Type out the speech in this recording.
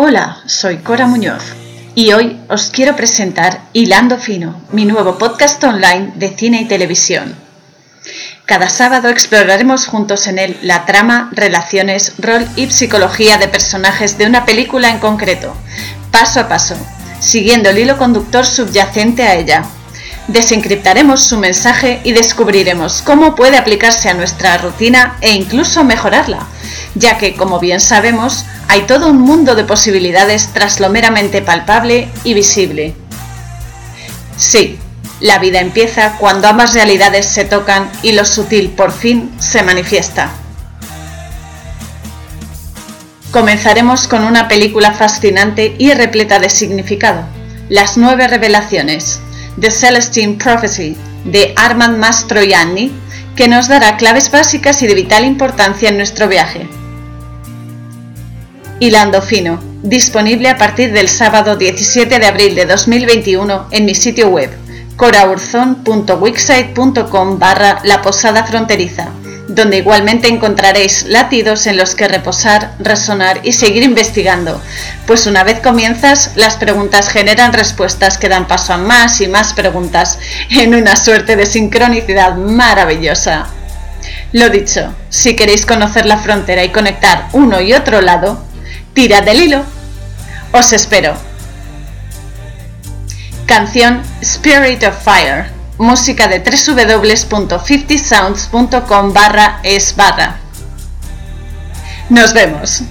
Hola, soy Cora Muñoz y hoy os quiero presentar Hilando Fino, mi nuevo podcast online de cine y televisión. Cada sábado exploraremos juntos en él la trama, relaciones, rol y psicología de personajes de una película en concreto, paso a paso, siguiendo el hilo conductor subyacente a ella. Desencriptaremos su mensaje y descubriremos cómo puede aplicarse a nuestra rutina e incluso mejorarla, ya que, como bien sabemos, hay todo un mundo de posibilidades tras lo meramente palpable y visible. Sí, la vida empieza cuando ambas realidades se tocan y lo sutil por fin se manifiesta. Comenzaremos con una película fascinante y repleta de significado, Las nueve revelaciones, The Celestine Prophecy, de Armand Mastroianni, que nos dará claves básicas y de vital importancia en nuestro viaje. Hilando Fino, disponible a partir del sábado 17 de abril de 2021 en mi sitio web coraurzon.wixsite.com barra la posada fronteriza, donde igualmente encontraréis latidos en los que reposar, resonar y seguir investigando, pues una vez comienzas, las preguntas generan respuestas que dan paso a más y más preguntas, en una suerte de sincronicidad maravillosa. Lo dicho, si queréis conocer la frontera y conectar uno y otro lado, Tira del hilo. Os espero. Canción Spirit of Fire. Música de www.50sounds.com barra es barra. Nos vemos.